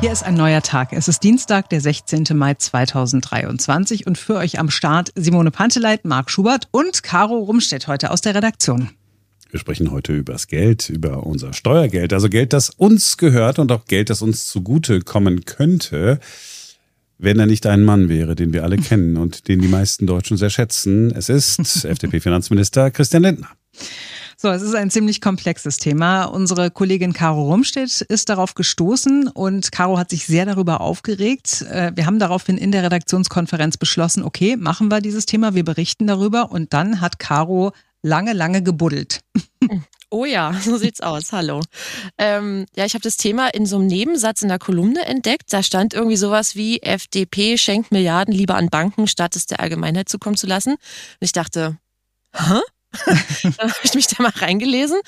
Hier ist ein neuer Tag. Es ist Dienstag, der 16. Mai 2023 und für euch am Start Simone Panteleit, Marc Schubert und Caro Rumstedt heute aus der Redaktion. Wir sprechen heute über das Geld, über unser Steuergeld, also Geld, das uns gehört und auch Geld, das uns zugute kommen könnte, wenn er nicht ein Mann wäre, den wir alle kennen und den die meisten Deutschen sehr schätzen. Es ist FDP-Finanzminister Christian Lindner. So, es ist ein ziemlich komplexes Thema. Unsere Kollegin Caro Rumstedt ist darauf gestoßen und Caro hat sich sehr darüber aufgeregt. Äh, wir haben daraufhin in der Redaktionskonferenz beschlossen, okay, machen wir dieses Thema, wir berichten darüber und dann hat Caro lange, lange gebuddelt. Oh ja, so sieht's aus. Hallo. Ähm, ja, ich habe das Thema in so einem Nebensatz in der Kolumne entdeckt. Da stand irgendwie sowas wie FDP schenkt Milliarden lieber an Banken, statt es der Allgemeinheit zukommen zu lassen. Und ich dachte, hä? Dann habe ich mich da mal reingelesen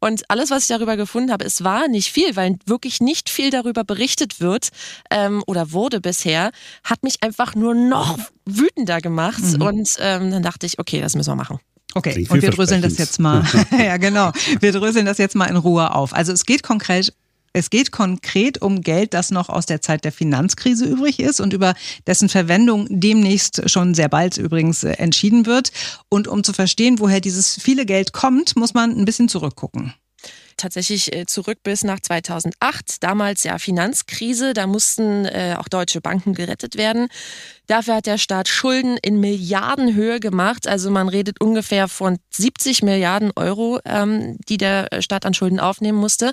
und alles, was ich darüber gefunden habe, es war nicht viel, weil wirklich nicht viel darüber berichtet wird ähm, oder wurde bisher, hat mich einfach nur noch wütender gemacht. Mhm. Und ähm, dann dachte ich, okay, das müssen wir machen. Okay, und wir dröseln das jetzt mal. ja, genau. Wir dröseln das jetzt mal in Ruhe auf. Also es geht konkret es geht konkret um Geld, das noch aus der Zeit der Finanzkrise übrig ist und über dessen Verwendung demnächst schon sehr bald übrigens äh, entschieden wird. Und um zu verstehen, woher dieses viele Geld kommt, muss man ein bisschen zurückgucken tatsächlich äh, zurück bis nach 2008. Damals ja Finanzkrise, da mussten äh, auch deutsche Banken gerettet werden. Dafür hat der Staat Schulden in Milliardenhöhe gemacht. Also man redet ungefähr von 70 Milliarden Euro, ähm, die der Staat an Schulden aufnehmen musste.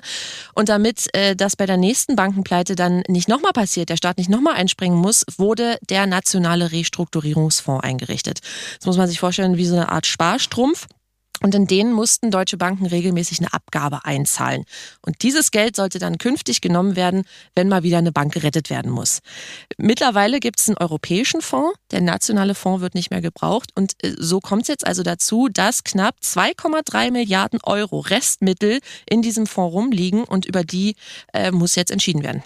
Und damit äh, das bei der nächsten Bankenpleite dann nicht nochmal passiert, der Staat nicht nochmal einspringen muss, wurde der nationale Restrukturierungsfonds eingerichtet. Das muss man sich vorstellen wie so eine Art Sparstrumpf. Und in denen mussten deutsche Banken regelmäßig eine Abgabe einzahlen. Und dieses Geld sollte dann künftig genommen werden, wenn mal wieder eine Bank gerettet werden muss. Mittlerweile gibt es einen europäischen Fonds. Der nationale Fonds wird nicht mehr gebraucht. Und äh, so kommt es jetzt also dazu, dass knapp 2,3 Milliarden Euro Restmittel in diesem Fonds rumliegen und über die äh, muss jetzt entschieden werden.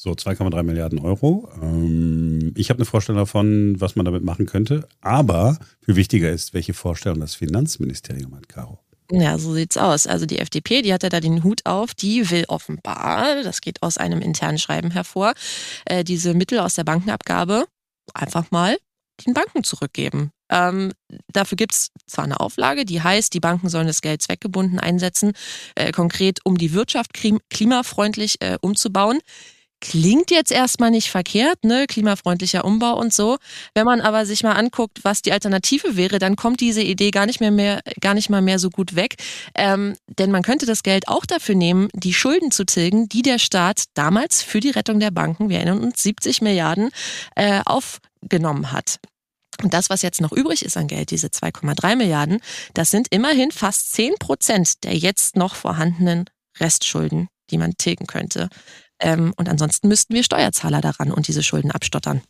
So 2,3 Milliarden Euro. Ähm, ich habe eine Vorstellung davon, was man damit machen könnte. Aber viel wichtiger ist, welche Vorstellung das Finanzministerium hat, Caro. Ja, so sieht's aus. Also die FDP, die hat ja da den Hut auf, die will offenbar, das geht aus einem internen Schreiben hervor, äh, diese Mittel aus der Bankenabgabe einfach mal den Banken zurückgeben. Ähm, dafür gibt es zwar eine Auflage, die heißt, die Banken sollen das Geld zweckgebunden einsetzen, äh, konkret um die Wirtschaft klimafreundlich äh, umzubauen. Klingt jetzt erstmal nicht verkehrt, ne? Klimafreundlicher Umbau und so. Wenn man aber sich mal anguckt, was die Alternative wäre, dann kommt diese Idee gar nicht mehr, mehr gar nicht mal mehr so gut weg. Ähm, denn man könnte das Geld auch dafür nehmen, die Schulden zu tilgen, die der Staat damals für die Rettung der Banken, wir erinnern uns, 70 Milliarden äh, aufgenommen hat. Und das, was jetzt noch übrig ist an Geld, diese 2,3 Milliarden, das sind immerhin fast 10 Prozent der jetzt noch vorhandenen Restschulden, die man tilgen könnte. Ähm, und ansonsten müssten wir Steuerzahler daran und diese Schulden abstottern.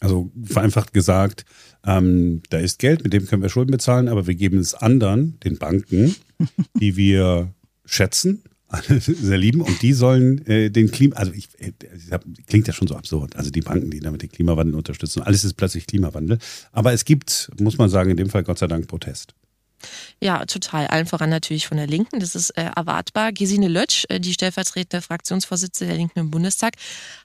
Also vereinfacht gesagt, ähm, da ist Geld, mit dem können wir Schulden bezahlen, aber wir geben es anderen, den Banken, die wir schätzen, sehr lieben und die sollen äh, den Klima, also ich, äh, klingt ja schon so absurd, also die Banken, die damit den Klimawandel unterstützen, alles ist plötzlich Klimawandel. Aber es gibt, muss man sagen, in dem Fall Gott sei Dank Protest. Ja, total. Allen voran natürlich von der Linken. Das ist äh, erwartbar. Gesine Lötsch, äh, die stellvertretende Fraktionsvorsitzende der Linken im Bundestag,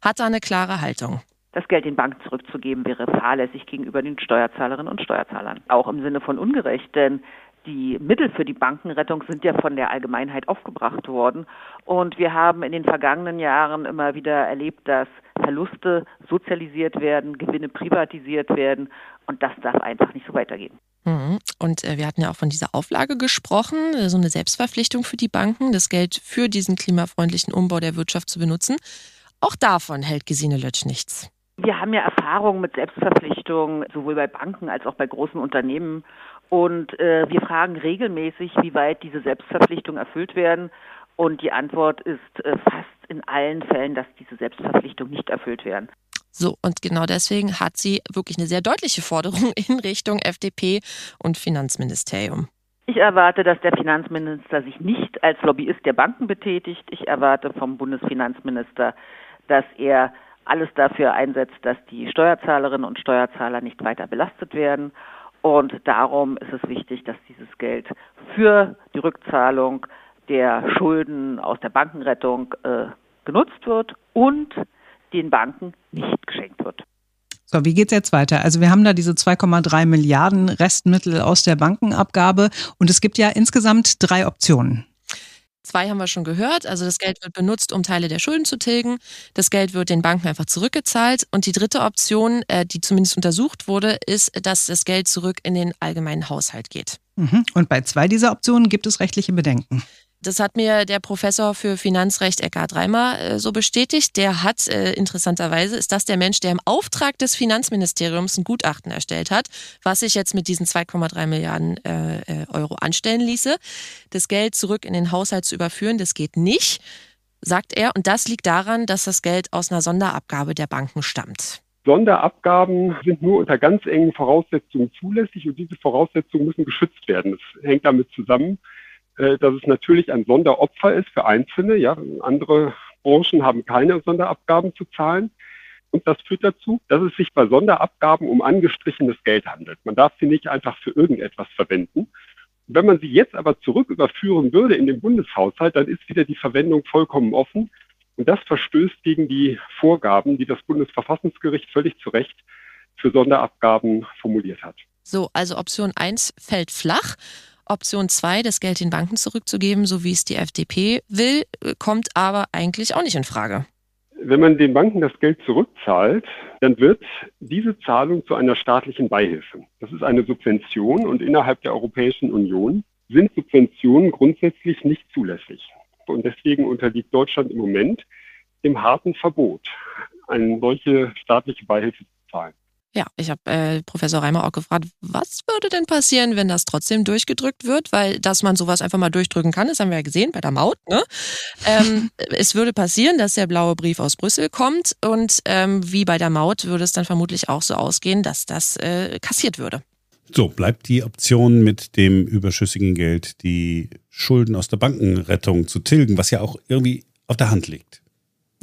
hat da eine klare Haltung. Das Geld den Banken zurückzugeben wäre fahrlässig gegenüber den Steuerzahlerinnen und Steuerzahlern. Auch im Sinne von ungerecht, denn die Mittel für die Bankenrettung sind ja von der Allgemeinheit aufgebracht worden. Und wir haben in den vergangenen Jahren immer wieder erlebt, dass Verluste sozialisiert werden, Gewinne privatisiert werden. Und das darf einfach nicht so weitergehen. Mhm. Und äh, wir hatten ja auch von dieser Auflage gesprochen, äh, so eine Selbstverpflichtung für die Banken, das Geld für diesen klimafreundlichen Umbau der Wirtschaft zu benutzen. Auch davon hält Gesine Lötsch nichts. Wir haben ja Erfahrungen mit Selbstverpflichtungen, sowohl bei Banken als auch bei großen Unternehmen. Und äh, wir fragen regelmäßig, wie weit diese Selbstverpflichtungen erfüllt werden. Und die Antwort ist äh, fast in allen Fällen, dass diese Selbstverpflichtungen nicht erfüllt werden. So, und genau deswegen hat sie wirklich eine sehr deutliche Forderung in Richtung FDP und Finanzministerium. Ich erwarte, dass der Finanzminister sich nicht als Lobbyist der Banken betätigt. Ich erwarte vom Bundesfinanzminister, dass er alles dafür einsetzt, dass die Steuerzahlerinnen und Steuerzahler nicht weiter belastet werden. Und darum ist es wichtig, dass dieses Geld für die Rückzahlung der Schulden aus der Bankenrettung äh, genutzt wird und den Banken nicht geschenkt wird. So, wie geht's jetzt weiter? Also wir haben da diese 2,3 Milliarden Restmittel aus der Bankenabgabe und es gibt ja insgesamt drei Optionen. Zwei haben wir schon gehört. Also das Geld wird benutzt, um Teile der Schulden zu tilgen. Das Geld wird den Banken einfach zurückgezahlt. Und die dritte Option, äh, die zumindest untersucht wurde, ist, dass das Geld zurück in den allgemeinen Haushalt geht. Mhm. Und bei zwei dieser Optionen gibt es rechtliche Bedenken. Das hat mir der Professor für Finanzrecht Eckhard Reimer äh, so bestätigt. Der hat, äh, interessanterweise, ist das der Mensch, der im Auftrag des Finanzministeriums ein Gutachten erstellt hat, was sich jetzt mit diesen 2,3 Milliarden äh, äh, Euro anstellen ließe. Das Geld zurück in den Haushalt zu überführen, das geht nicht, sagt er. Und das liegt daran, dass das Geld aus einer Sonderabgabe der Banken stammt. Sonderabgaben sind nur unter ganz engen Voraussetzungen zulässig und diese Voraussetzungen müssen geschützt werden. Das hängt damit zusammen, dass es natürlich ein Sonderopfer ist für Einzelne. Ja, andere Branchen haben keine Sonderabgaben zu zahlen. Und das führt dazu, dass es sich bei Sonderabgaben um angestrichenes Geld handelt. Man darf sie nicht einfach für irgendetwas verwenden. Wenn man sie jetzt aber zurück überführen würde in den Bundeshaushalt, dann ist wieder die Verwendung vollkommen offen. Und das verstößt gegen die Vorgaben, die das Bundesverfassungsgericht völlig zu Recht für Sonderabgaben formuliert hat. So, also Option 1 fällt flach. Option 2, das Geld den Banken zurückzugeben, so wie es die FDP will, kommt aber eigentlich auch nicht in Frage. Wenn man den Banken das Geld zurückzahlt, dann wird diese Zahlung zu einer staatlichen Beihilfe. Das ist eine Subvention und innerhalb der Europäischen Union sind Subventionen grundsätzlich nicht zulässig. Und deswegen unterliegt Deutschland im Moment dem harten Verbot, eine solche staatliche Beihilfe zu zahlen. Ja, ich habe äh, Professor Reimer auch gefragt, was würde denn passieren, wenn das trotzdem durchgedrückt wird? Weil, dass man sowas einfach mal durchdrücken kann, das haben wir ja gesehen bei der Maut. Ne? Ähm, es würde passieren, dass der blaue Brief aus Brüssel kommt und ähm, wie bei der Maut würde es dann vermutlich auch so ausgehen, dass das äh, kassiert würde. So, bleibt die Option mit dem überschüssigen Geld, die Schulden aus der Bankenrettung zu tilgen, was ja auch irgendwie auf der Hand liegt.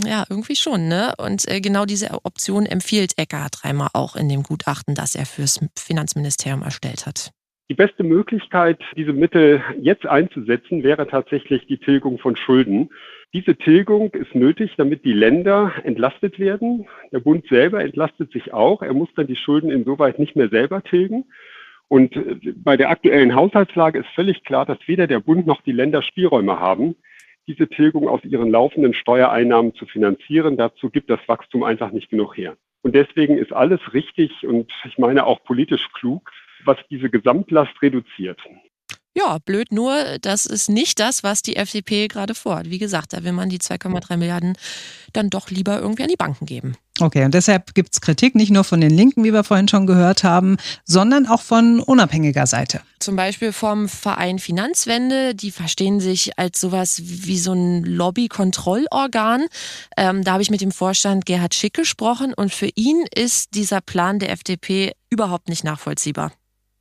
Ja, irgendwie schon, ne? Und äh, genau diese Option empfiehlt Eckhard Reimer auch in dem Gutachten, das er fürs Finanzministerium erstellt hat. Die beste Möglichkeit, diese Mittel jetzt einzusetzen, wäre tatsächlich die Tilgung von Schulden. Diese Tilgung ist nötig, damit die Länder entlastet werden. Der Bund selber entlastet sich auch. Er muss dann die Schulden insoweit nicht mehr selber tilgen. Und äh, bei der aktuellen Haushaltslage ist völlig klar, dass weder der Bund noch die Länder Spielräume haben, diese Tilgung aus ihren laufenden Steuereinnahmen zu finanzieren. Dazu gibt das Wachstum einfach nicht genug her. Und deswegen ist alles richtig und ich meine auch politisch klug, was diese Gesamtlast reduziert. Ja, blöd nur, das ist nicht das, was die FDP gerade vorhat. Wie gesagt, da will man die 2,3 Milliarden dann doch lieber irgendwie an die Banken geben. Okay, und deshalb gibt es Kritik nicht nur von den Linken, wie wir vorhin schon gehört haben, sondern auch von unabhängiger Seite. Zum Beispiel vom Verein Finanzwende. Die verstehen sich als sowas wie so ein Lobby-Kontrollorgan. Ähm, da habe ich mit dem Vorstand Gerhard Schick gesprochen und für ihn ist dieser Plan der FDP überhaupt nicht nachvollziehbar.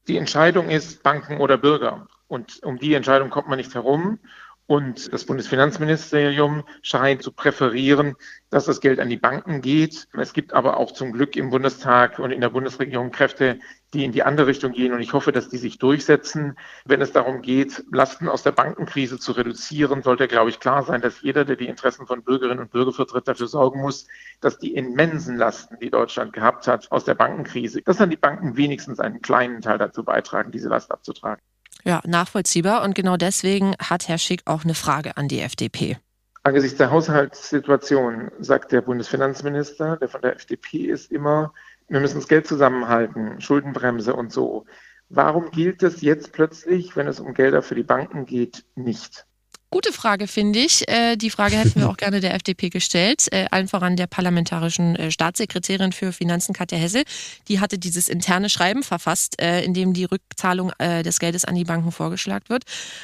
Die Entscheidung ist Banken oder Bürger. Und um die Entscheidung kommt man nicht herum. Und das Bundesfinanzministerium scheint zu präferieren, dass das Geld an die Banken geht. Es gibt aber auch zum Glück im Bundestag und in der Bundesregierung Kräfte, die in die andere Richtung gehen. Und ich hoffe, dass die sich durchsetzen. Wenn es darum geht, Lasten aus der Bankenkrise zu reduzieren, sollte, glaube ich, klar sein, dass jeder, der die Interessen von Bürgerinnen und Bürgern vertritt, dafür sorgen muss, dass die immensen Lasten, die Deutschland gehabt hat aus der Bankenkrise, dass dann die Banken wenigstens einen kleinen Teil dazu beitragen, diese Last abzutragen. Ja, nachvollziehbar. Und genau deswegen hat Herr Schick auch eine Frage an die FDP. Angesichts der Haushaltssituation sagt der Bundesfinanzminister, der von der FDP ist, immer, wir müssen das Geld zusammenhalten, Schuldenbremse und so. Warum gilt das jetzt plötzlich, wenn es um Gelder für die Banken geht, nicht? Gute Frage, finde ich. Äh, die Frage hätten wir auch gerne der FDP gestellt. Äh, allen voran der parlamentarischen äh, Staatssekretärin für Finanzen, Katja Hessel. Die hatte dieses interne Schreiben verfasst, in dem die Rückzahlung des Geldes an die Banken vorgeschlagen wird.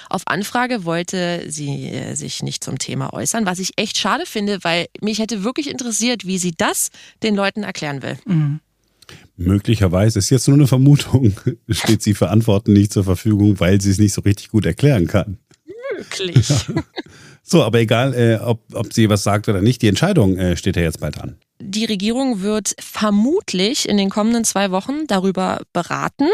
Auf Anfrage wollte sie sich nicht zum Thema äußern, was ich echt schade finde, weil mich hätte wirklich interessiert, wie sie das den Leuten erklären will. Mhm. Möglicherweise ist jetzt nur eine Vermutung, steht sie für Antworten nicht zur Verfügung, weil sie es nicht so richtig gut erklären kann möglich. So, aber egal, äh, ob, ob sie was sagt oder nicht, die Entscheidung äh, steht ja jetzt bald an. Die Regierung wird vermutlich in den kommenden zwei Wochen darüber beraten.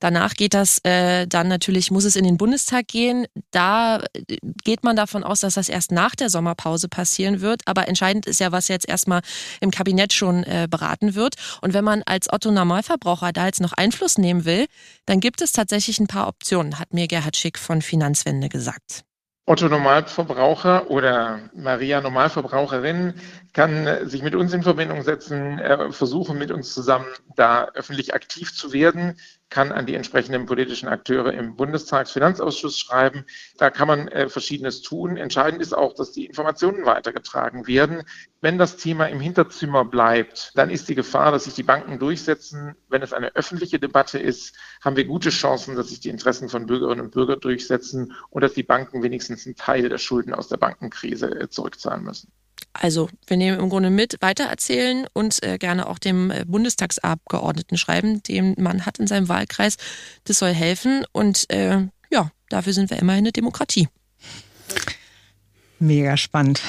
Danach geht das äh, dann natürlich, muss es in den Bundestag gehen. Da äh, geht man davon aus, dass das erst nach der Sommerpause passieren wird. Aber entscheidend ist ja, was jetzt erstmal im Kabinett schon äh, beraten wird. Und wenn man als Otto Normalverbraucher da jetzt noch Einfluss nehmen will, dann gibt es tatsächlich ein paar Optionen, hat mir Gerhard Schick von Finanzwende gesagt. Otto Normalverbraucher oder Maria Normalverbraucherin kann sich mit uns in Verbindung setzen, äh, versuchen mit uns zusammen da öffentlich aktiv zu werden kann an die entsprechenden politischen Akteure im Bundestagsfinanzausschuss schreiben. Da kann man äh, Verschiedenes tun. Entscheidend ist auch, dass die Informationen weitergetragen werden. Wenn das Thema im Hinterzimmer bleibt, dann ist die Gefahr, dass sich die Banken durchsetzen. Wenn es eine öffentliche Debatte ist, haben wir gute Chancen, dass sich die Interessen von Bürgerinnen und Bürgern durchsetzen und dass die Banken wenigstens einen Teil der Schulden aus der Bankenkrise äh, zurückzahlen müssen. Also, wir nehmen im Grunde mit, weitererzählen und äh, gerne auch dem äh, Bundestagsabgeordneten schreiben, den man hat in seinem Wahlkreis. Das soll helfen und äh, ja, dafür sind wir immerhin eine Demokratie. Mega spannend.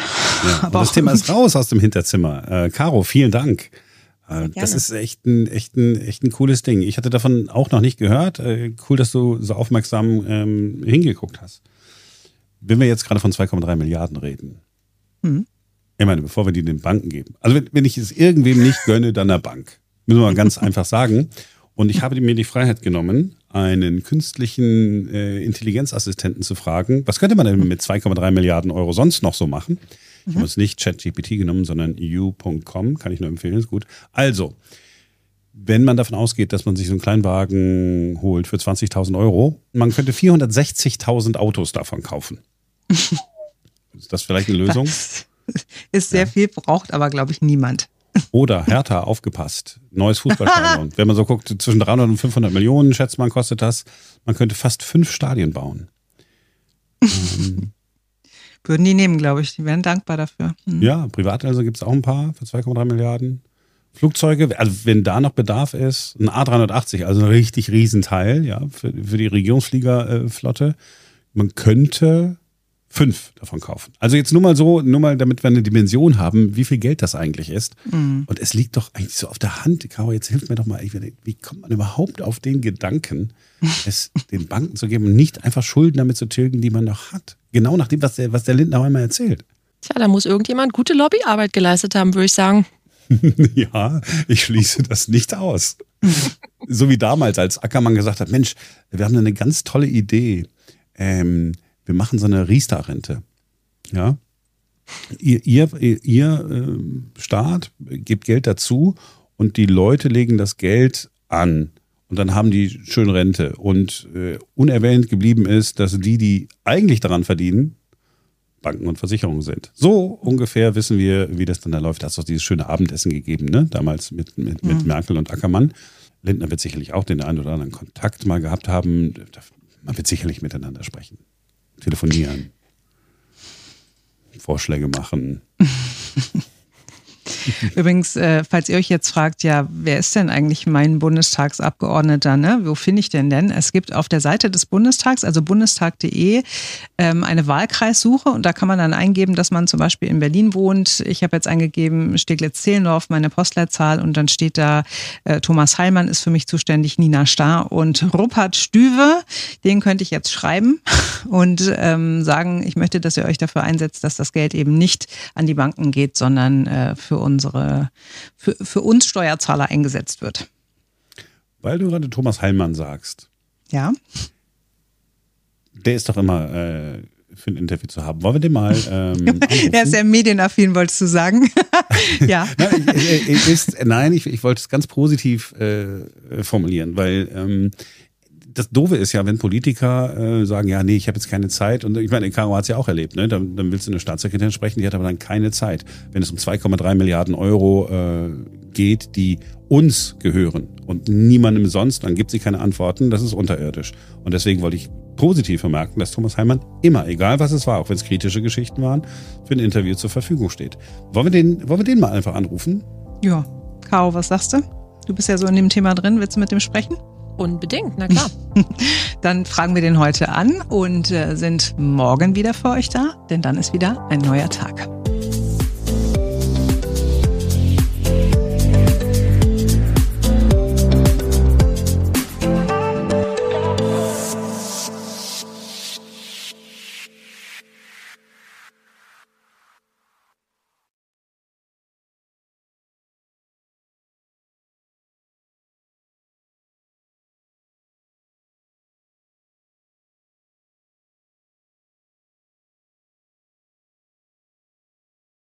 Ja, das Thema ist raus aus dem Hinterzimmer. Äh, Caro, vielen Dank. Äh, das ist echt ein, echt, ein, echt ein cooles Ding. Ich hatte davon auch noch nicht gehört. Äh, cool, dass du so aufmerksam ähm, hingeguckt hast. Wenn wir jetzt gerade von 2,3 Milliarden reden, mhm. Ich meine, bevor wir die den Banken geben. Also wenn, wenn ich es irgendwem nicht gönne, dann der Bank. Müssen wir mal ganz einfach sagen. Und ich habe mir die Freiheit genommen, einen künstlichen äh, Intelligenzassistenten zu fragen, was könnte man denn mit 2,3 Milliarden Euro sonst noch so machen? Ich habe uns nicht ChatGPT genommen, sondern u.com, kann ich nur empfehlen, ist gut. Also, wenn man davon ausgeht, dass man sich so einen Kleinwagen holt für 20.000 Euro, man könnte 460.000 Autos davon kaufen. ist das vielleicht eine Lösung? Was? Ist sehr ja. viel, braucht aber, glaube ich, niemand. Oder Hertha, aufgepasst. Neues Fußballstadion. Wenn man so guckt, zwischen 300 und 500 Millionen, schätzt man, kostet das. Man könnte fast fünf Stadien bauen. ähm. Würden die nehmen, glaube ich. Die wären dankbar dafür. Mhm. Ja, privat also gibt es auch ein paar für 2,3 Milliarden. Flugzeuge, also wenn da noch Bedarf ist, ein A380, also ein richtig Riesenteil, ja, für, für die Regierungsfliegerflotte. Man könnte fünf davon kaufen. Also jetzt nur mal so, nur mal, damit wir eine Dimension haben, wie viel Geld das eigentlich ist. Mhm. Und es liegt doch eigentlich so auf der Hand, Caro, jetzt hilft mir doch mal, wie kommt man überhaupt auf den Gedanken, es den Banken zu geben und nicht einfach Schulden damit zu tilgen, die man noch hat? Genau nach dem, was der, was der Lindner immer erzählt. Tja, da muss irgendjemand gute Lobbyarbeit geleistet haben, würde ich sagen. ja, ich schließe das nicht aus. so wie damals, als Ackermann gesagt hat, Mensch, wir haben eine ganz tolle Idee. Ähm, wir machen so eine Riester-Rente. Ja. Ihr, ihr, ihr äh, Staat gibt Geld dazu und die Leute legen das Geld an. Und dann haben die schön Rente. Und äh, unerwähnt geblieben ist, dass die, die eigentlich daran verdienen, Banken und Versicherungen sind. So ungefähr wissen wir, wie das dann da läuft. Da hast du dieses schöne Abendessen gegeben, ne? Damals mit, mit, mit mhm. Merkel und Ackermann. Lindner wird sicherlich auch den einen oder anderen Kontakt mal gehabt haben. Man wird sicherlich miteinander sprechen telefonieren, Vorschläge machen. Übrigens, äh, falls ihr euch jetzt fragt, ja, wer ist denn eigentlich mein Bundestagsabgeordneter? Ne? Wo finde ich denn denn? Es gibt auf der Seite des Bundestags, also bundestag.de, ähm, eine Wahlkreissuche und da kann man dann eingeben, dass man zum Beispiel in Berlin wohnt. Ich habe jetzt eingegeben Steglitz-Zehlendorf, meine Postleitzahl und dann steht da, äh, Thomas Heilmann ist für mich zuständig, Nina Starr und Rupert Stüwe. Den könnte ich jetzt schreiben und ähm, sagen, ich möchte, dass ihr euch dafür einsetzt, dass das Geld eben nicht an die Banken geht, sondern äh, für unsere, für, für uns Steuerzahler eingesetzt wird. Weil du gerade Thomas Heilmann sagst. Ja. Der ist doch immer äh, für ein Interview zu haben. Wollen wir den mal. Ähm, er ist sehr medienaffin, wolltest du sagen. ja. nein, ich, ist, nein ich, ich wollte es ganz positiv äh, formulieren, weil ähm, das Doofe ist ja, wenn Politiker äh, sagen, ja, nee, ich habe jetzt keine Zeit. Und ich meine, Caro hat es ja auch erlebt, ne? Dann, dann willst du eine Staatssekretärin sprechen, die hat aber dann keine Zeit. Wenn es um 2,3 Milliarden Euro äh, geht, die uns gehören und niemandem sonst, dann gibt sie keine Antworten. Das ist unterirdisch. Und deswegen wollte ich positiv vermerken, dass Thomas Heimann immer, egal was es war, auch wenn es kritische Geschichten waren, für ein Interview zur Verfügung steht. Wollen wir den, wollen wir den mal einfach anrufen? Ja. Caro, was sagst du? Du bist ja so in dem Thema drin. Willst du mit dem sprechen? Unbedingt, na klar. dann fragen wir den heute an und äh, sind morgen wieder für euch da, denn dann ist wieder ein neuer Tag.